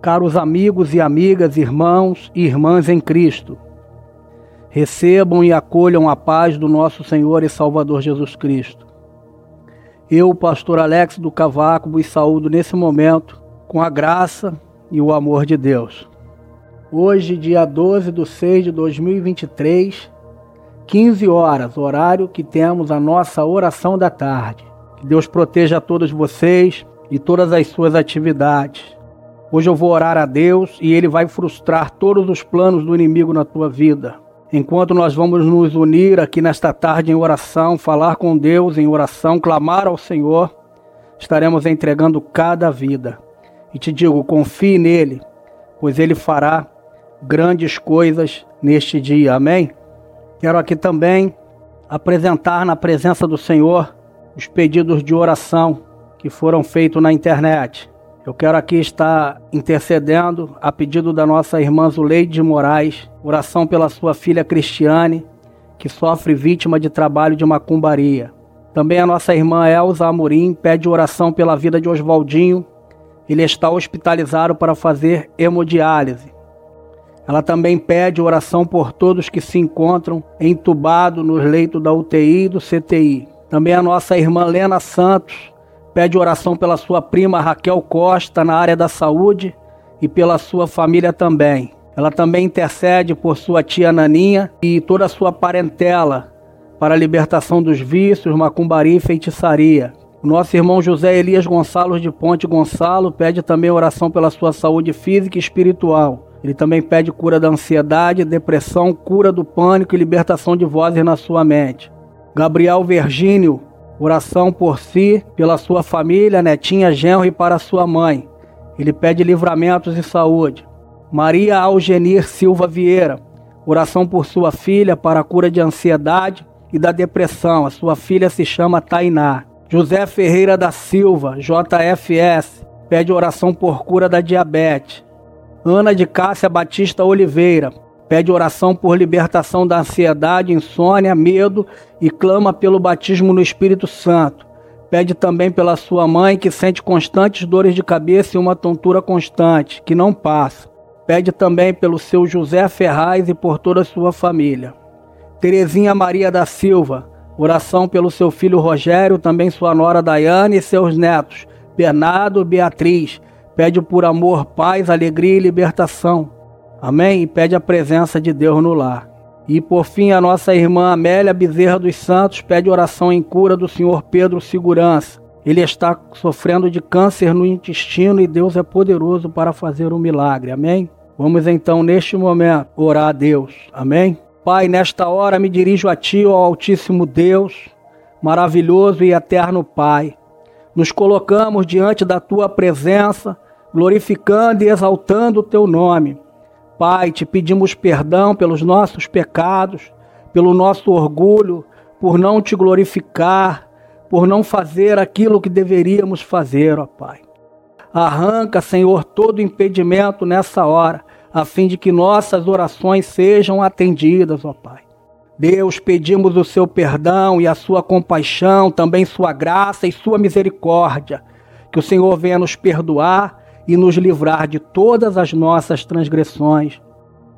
Caros amigos e amigas, irmãos e irmãs em Cristo, recebam e acolham a paz do nosso Senhor e Salvador Jesus Cristo. Eu, pastor Alex do Cavaco, vos saúdo nesse momento com a graça e o amor de Deus. Hoje, dia 12 de 6 de 2023, 15 horas, horário que temos a nossa oração da tarde. Que Deus proteja a todos vocês e todas as suas atividades Hoje eu vou orar a Deus e Ele vai frustrar todos os planos do inimigo na tua vida. Enquanto nós vamos nos unir aqui nesta tarde em oração, falar com Deus em oração, clamar ao Senhor, estaremos entregando cada vida. E te digo, confie nele, pois ele fará grandes coisas neste dia. Amém? Quero aqui também apresentar na presença do Senhor os pedidos de oração que foram feitos na internet. Eu quero aqui estar intercedendo a pedido da nossa irmã Zuleide de Moraes, oração pela sua filha Cristiane, que sofre vítima de trabalho de macumbaria. Também a nossa irmã Elza Amorim pede oração pela vida de Oswaldinho. Ele está hospitalizado para fazer hemodiálise. Ela também pede oração por todos que se encontram entubados nos leitos da UTI e do CTI. Também a nossa irmã Lena Santos Pede oração pela sua prima Raquel Costa na área da saúde e pela sua família também. Ela também intercede por sua tia Naninha e toda a sua parentela para a libertação dos vícios, macumbaria e feitiçaria. Nosso irmão José Elias Gonçalves de Ponte Gonçalo pede também oração pela sua saúde física e espiritual. Ele também pede cura da ansiedade, depressão, cura do pânico e libertação de vozes na sua mente. Gabriel Virgínio Oração por si, pela sua família, netinha, genro e para sua mãe. Ele pede livramentos e saúde. Maria Algenir Silva Vieira. Oração por sua filha para a cura de ansiedade e da depressão. A sua filha se chama Tainá. José Ferreira da Silva, JFS. Pede oração por cura da diabetes. Ana de Cássia Batista Oliveira pede oração por libertação da ansiedade, insônia, medo e clama pelo batismo no Espírito Santo. Pede também pela sua mãe que sente constantes dores de cabeça e uma tontura constante, que não passa. Pede também pelo seu José Ferraz e por toda a sua família. Terezinha Maria da Silva, oração pelo seu filho Rogério, também sua nora Daiane e seus netos, Bernardo e Beatriz. Pede por amor, paz, alegria e libertação Amém? E pede a presença de Deus no lar. E por fim, a nossa irmã Amélia Bezerra dos Santos pede oração em cura do senhor Pedro Segurança. Ele está sofrendo de câncer no intestino e Deus é poderoso para fazer um milagre. Amém? Vamos então, neste momento, orar a Deus. Amém? Pai, nesta hora me dirijo a Ti, ó Altíssimo Deus, maravilhoso e eterno Pai. Nos colocamos diante da Tua presença, glorificando e exaltando o Teu nome Pai, te pedimos perdão pelos nossos pecados, pelo nosso orgulho, por não te glorificar, por não fazer aquilo que deveríamos fazer, ó Pai. Arranca, Senhor, todo impedimento nessa hora, a fim de que nossas orações sejam atendidas, ó Pai. Deus, pedimos o seu perdão e a sua compaixão, também sua graça e sua misericórdia. Que o Senhor venha nos perdoar e nos livrar de todas as nossas transgressões.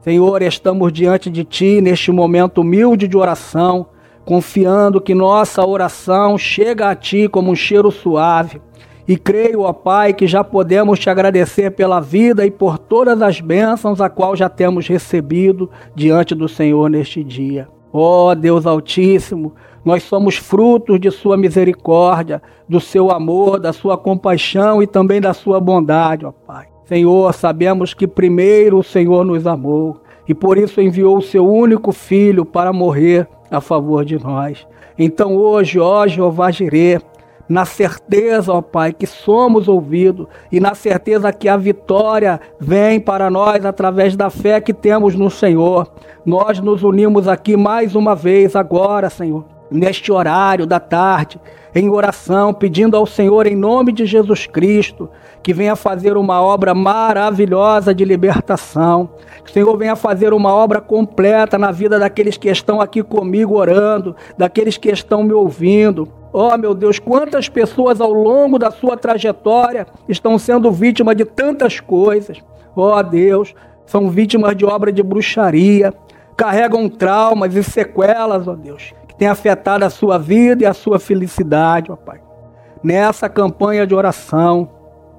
Senhor, estamos diante de Ti neste momento humilde de oração, confiando que nossa oração chega a Ti como um cheiro suave. E creio, ó Pai, que já podemos te agradecer pela vida e por todas as bênçãos a qual já temos recebido diante do Senhor neste dia. Ó Deus Altíssimo, nós somos frutos de Sua misericórdia, do Seu amor, da Sua compaixão e também da Sua bondade, ó Pai. Senhor, sabemos que primeiro o Senhor nos amou e por isso enviou o Seu único Filho para morrer a favor de nós. Então hoje, ó Jeová Jireh, na certeza, ó Pai, que somos ouvidos e na certeza que a vitória vem para nós através da fé que temos no Senhor. Nós nos unimos aqui mais uma vez agora, Senhor, neste horário da tarde, em oração, pedindo ao Senhor, em nome de Jesus Cristo, que venha fazer uma obra maravilhosa de libertação, que o Senhor venha fazer uma obra completa na vida daqueles que estão aqui comigo orando, daqueles que estão me ouvindo. Oh, meu Deus, quantas pessoas ao longo da sua trajetória estão sendo vítimas de tantas coisas. Oh, Deus, são vítimas de obra de bruxaria, carregam traumas e sequelas, ó oh Deus, tem afetado a sua vida e a sua felicidade, ó Pai. Nessa campanha de oração,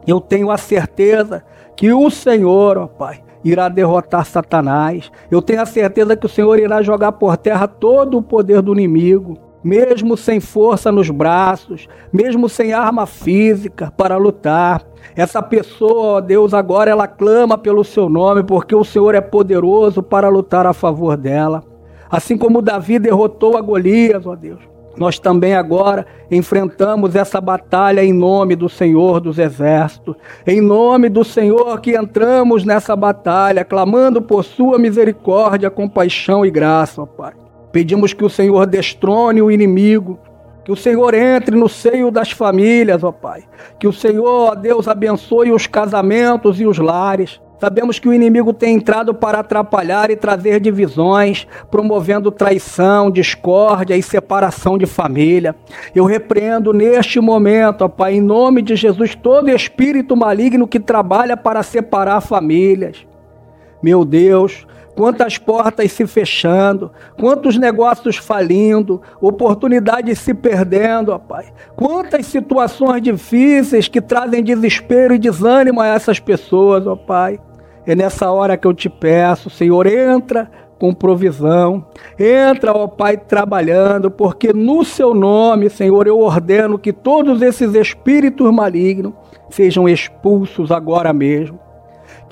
eu tenho a certeza que o Senhor, ó Pai, irá derrotar Satanás. Eu tenho a certeza que o Senhor irá jogar por terra todo o poder do inimigo mesmo sem força nos braços, mesmo sem arma física para lutar. Essa pessoa, ó Deus, agora ela clama pelo seu nome, porque o Senhor é poderoso para lutar a favor dela. Assim como Davi derrotou a Golias, ó Deus, nós também agora enfrentamos essa batalha em nome do Senhor dos Exércitos, em nome do Senhor que entramos nessa batalha, clamando por Sua misericórdia, compaixão e graça, ó Pai. Pedimos que o Senhor destrone o inimigo, que o Senhor entre no seio das famílias, ó Pai. Que o Senhor, ó Deus, abençoe os casamentos e os lares. Sabemos que o inimigo tem entrado para atrapalhar e trazer divisões, promovendo traição, discórdia e separação de família. Eu repreendo neste momento, ó Pai, em nome de Jesus, todo espírito maligno que trabalha para separar famílias. Meu Deus, quantas portas se fechando, quantos negócios falindo, oportunidades se perdendo, ó Pai. Quantas situações difíceis que trazem desespero e desânimo a essas pessoas, ó Pai. É nessa hora que eu te peço, Senhor, entra com provisão. Entra, ó Pai, trabalhando, porque no seu nome, Senhor, eu ordeno que todos esses espíritos malignos sejam expulsos agora mesmo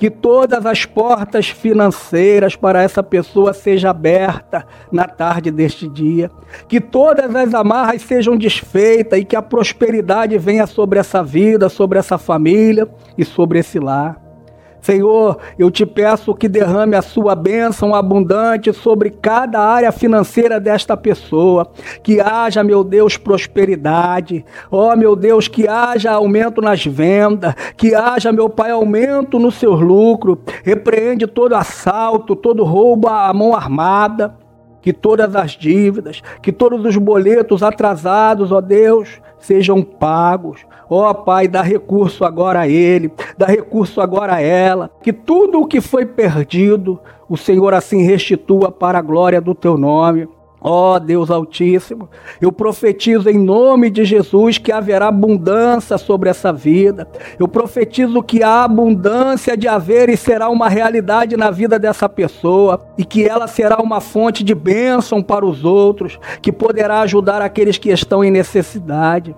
que todas as portas financeiras para essa pessoa sejam abertas na tarde deste dia, que todas as amarras sejam desfeitas e que a prosperidade venha sobre essa vida, sobre essa família e sobre esse lar. Senhor, eu te peço que derrame a sua bênção abundante sobre cada área financeira desta pessoa. Que haja, meu Deus, prosperidade. Ó, oh, meu Deus, que haja aumento nas vendas. Que haja, meu Pai, aumento no seu lucro. Repreende todo assalto, todo roubo à mão armada. Que todas as dívidas, que todos os boletos atrasados, ó Deus, sejam pagos. Ó oh, Pai, dá recurso agora a ele, dá recurso agora a ela. Que tudo o que foi perdido, o Senhor assim restitua para a glória do teu nome. Ó oh, Deus Altíssimo, eu profetizo em nome de Jesus que haverá abundância sobre essa vida. Eu profetizo que a abundância de haver e será uma realidade na vida dessa pessoa e que ela será uma fonte de bênção para os outros, que poderá ajudar aqueles que estão em necessidade.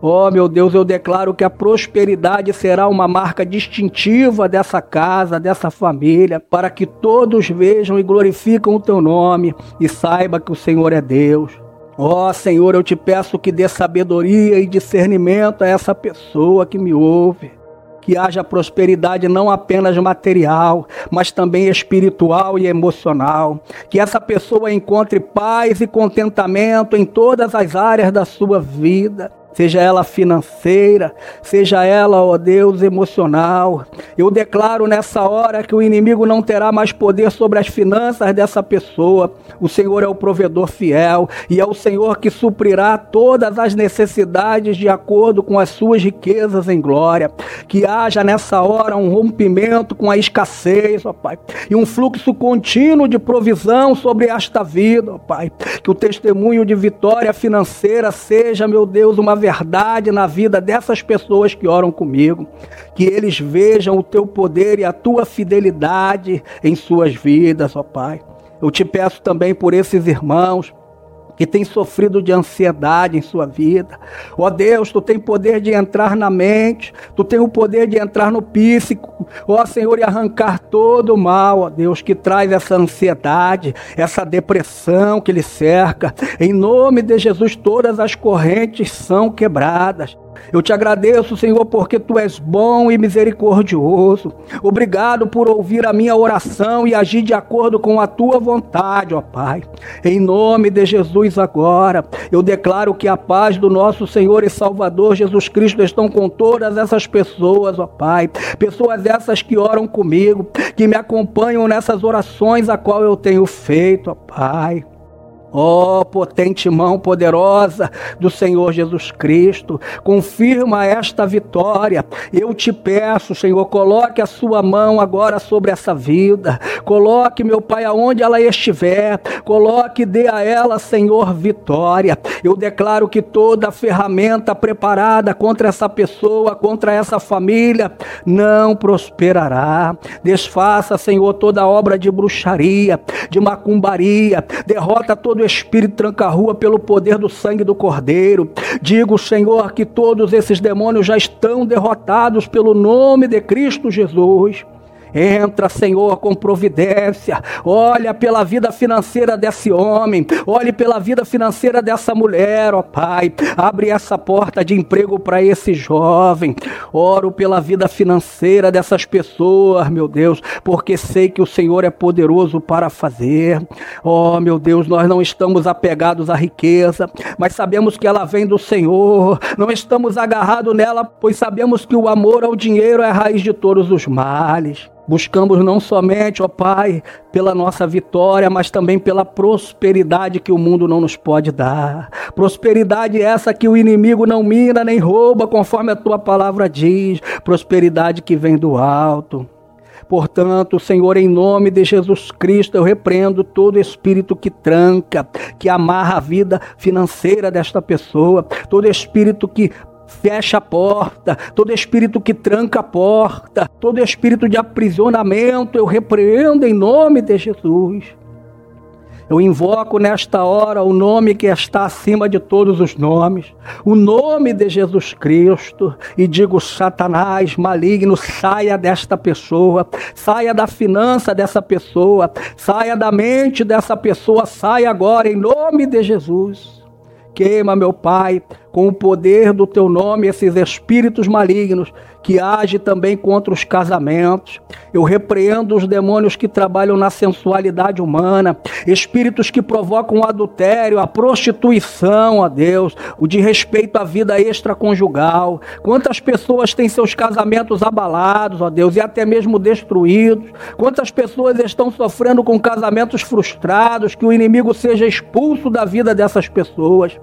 Oh, meu Deus, eu declaro que a prosperidade será uma marca distintiva dessa casa, dessa família, para que todos vejam e glorificam o teu nome e saiba que o Senhor é Deus. Ó oh, Senhor, eu te peço que dê sabedoria e discernimento a essa pessoa que me ouve. Que haja prosperidade não apenas material, mas também espiritual e emocional. Que essa pessoa encontre paz e contentamento em todas as áreas da sua vida seja ela financeira, seja ela, ó Deus, emocional. Eu declaro nessa hora que o inimigo não terá mais poder sobre as finanças dessa pessoa. O Senhor é o provedor fiel e é o Senhor que suprirá todas as necessidades de acordo com as suas riquezas em glória. Que haja nessa hora um rompimento com a escassez, ó Pai, e um fluxo contínuo de provisão sobre esta vida, ó Pai. Que o testemunho de vitória financeira seja, meu Deus, uma verdade verdade na vida dessas pessoas que oram comigo, que eles vejam o teu poder e a tua fidelidade em suas vidas, ó Pai. Eu te peço também por esses irmãos que tem sofrido de ansiedade em sua vida. Ó oh Deus, tu tem poder de entrar na mente, tu tem o poder de entrar no psíquico, ó oh, Senhor, e arrancar todo o mal, ó oh, Deus, que traz essa ansiedade, essa depressão que lhe cerca. Em nome de Jesus, todas as correntes são quebradas. Eu te agradeço, Senhor, porque tu és bom e misericordioso. Obrigado por ouvir a minha oração e agir de acordo com a tua vontade, ó Pai. Em nome de Jesus agora, eu declaro que a paz do nosso Senhor e Salvador Jesus Cristo estão com todas essas pessoas, ó Pai. Pessoas essas que oram comigo, que me acompanham nessas orações a qual eu tenho feito, ó Pai. Ó oh, potente mão poderosa do Senhor Jesus Cristo, confirma esta vitória. Eu te peço, Senhor, coloque a sua mão agora sobre essa vida. Coloque, meu Pai, aonde ela estiver. Coloque, dê a ela, Senhor, vitória. Eu declaro que toda ferramenta preparada contra essa pessoa, contra essa família, não prosperará. Desfaça, Senhor, toda obra de bruxaria, de macumbaria. Derrota todo todo espírito tranca-rua pelo poder do sangue do Cordeiro. Digo, Senhor, que todos esses demônios já estão derrotados pelo nome de Cristo Jesus. Entra, Senhor, com providência. Olha pela vida financeira desse homem. Olhe pela vida financeira dessa mulher, ó Pai. Abre essa porta de emprego para esse jovem. Oro pela vida financeira dessas pessoas, meu Deus, porque sei que o Senhor é poderoso para fazer. Oh, meu Deus, nós não estamos apegados à riqueza, mas sabemos que ela vem do Senhor. Não estamos agarrados nela, pois sabemos que o amor ao dinheiro é a raiz de todos os males. Buscamos não somente, ó Pai, pela nossa vitória, mas também pela prosperidade que o mundo não nos pode dar. Prosperidade essa que o inimigo não mina nem rouba, conforme a tua palavra diz. Prosperidade que vem do alto. Portanto, Senhor, em nome de Jesus Cristo, eu repreendo todo espírito que tranca, que amarra a vida financeira desta pessoa, todo espírito que fecha a porta, todo espírito que tranca a porta, todo espírito de aprisionamento, eu repreendo em nome de Jesus. Eu invoco nesta hora o nome que está acima de todos os nomes, o nome de Jesus Cristo, e digo: Satanás maligno, saia desta pessoa, saia da finança dessa pessoa, saia da mente dessa pessoa, saia agora em nome de Jesus. Queima, meu Pai, com o poder do teu nome esses espíritos malignos que agem também contra os casamentos. Eu repreendo os demônios que trabalham na sensualidade humana, espíritos que provocam o adultério, a prostituição, ó Deus, o de respeito à vida extraconjugal. Quantas pessoas têm seus casamentos abalados, ó Deus, e até mesmo destruídos? Quantas pessoas estão sofrendo com casamentos frustrados, que o inimigo seja expulso da vida dessas pessoas?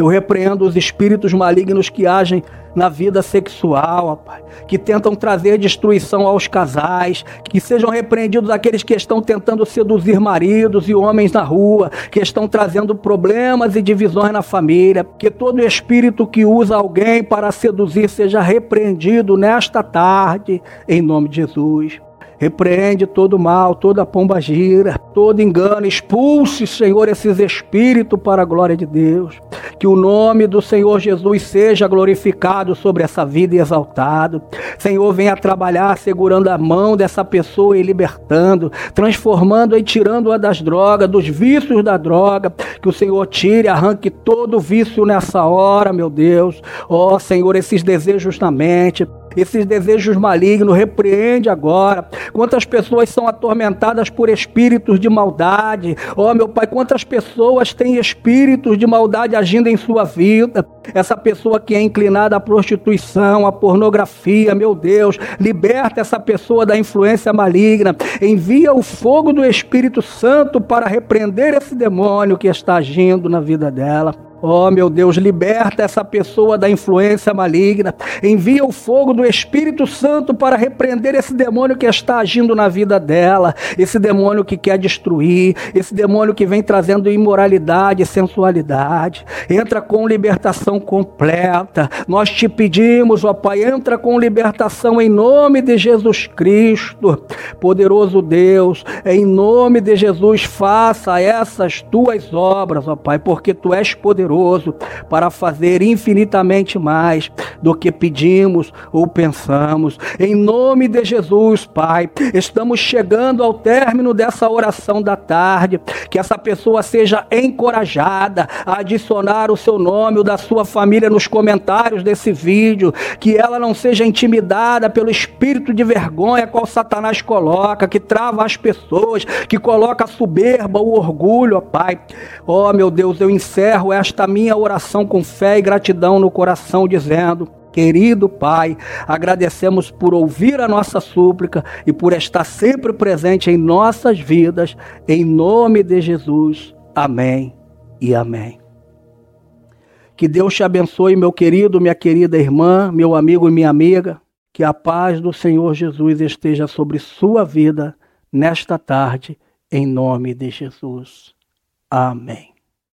Eu repreendo os espíritos malignos que agem na vida sexual, que tentam trazer destruição aos casais, que sejam repreendidos aqueles que estão tentando seduzir maridos e homens na rua, que estão trazendo problemas e divisões na família, que todo espírito que usa alguém para seduzir seja repreendido nesta tarde, em nome de Jesus. Repreende todo mal, toda pomba gira, todo engano. Expulse, Senhor, esses espíritos para a glória de Deus. Que o nome do Senhor Jesus seja glorificado sobre essa vida e exaltado. Senhor, venha trabalhar segurando a mão dessa pessoa e libertando, transformando e tirando-a das drogas, dos vícios da droga. Que o Senhor tire, arranque todo vício nessa hora, meu Deus. Ó, oh, Senhor, esses desejos na mente, esses desejos malignos, repreende agora. Quantas pessoas são atormentadas por espíritos de maldade? Oh, meu Pai, quantas pessoas têm espíritos de maldade agindo em sua vida? Essa pessoa que é inclinada à prostituição, à pornografia, meu Deus, liberta essa pessoa da influência maligna. Envia o fogo do Espírito Santo para repreender esse demônio que está agindo na vida dela. Oh, meu Deus, liberta essa pessoa da influência maligna. Envia o fogo do Espírito Santo para repreender esse demônio que está agindo na vida dela, esse demônio que quer destruir, esse demônio que vem trazendo imoralidade sensualidade. Entra com libertação completa. Nós te pedimos, ó Pai, entra com libertação em nome de Jesus Cristo. Poderoso Deus, em nome de Jesus, faça essas tuas obras, ó Pai, porque tu és poderoso poderoso para fazer infinitamente mais do que pedimos ou pensamos. Em nome de Jesus, Pai, estamos chegando ao término dessa oração da tarde. Que essa pessoa seja encorajada a adicionar o seu nome, o da sua família nos comentários desse vídeo. Que ela não seja intimidada pelo espírito de vergonha qual Satanás coloca, que trava as pessoas, que coloca a soberba, o orgulho, ó Pai. Ó oh, meu Deus, eu encerro esta esta minha oração com fé e gratidão no coração, dizendo: Querido Pai, agradecemos por ouvir a nossa súplica e por estar sempre presente em nossas vidas, em nome de Jesus. Amém e amém. Que Deus te abençoe, meu querido, minha querida irmã, meu amigo e minha amiga. Que a paz do Senhor Jesus esteja sobre sua vida nesta tarde, em nome de Jesus. Amém.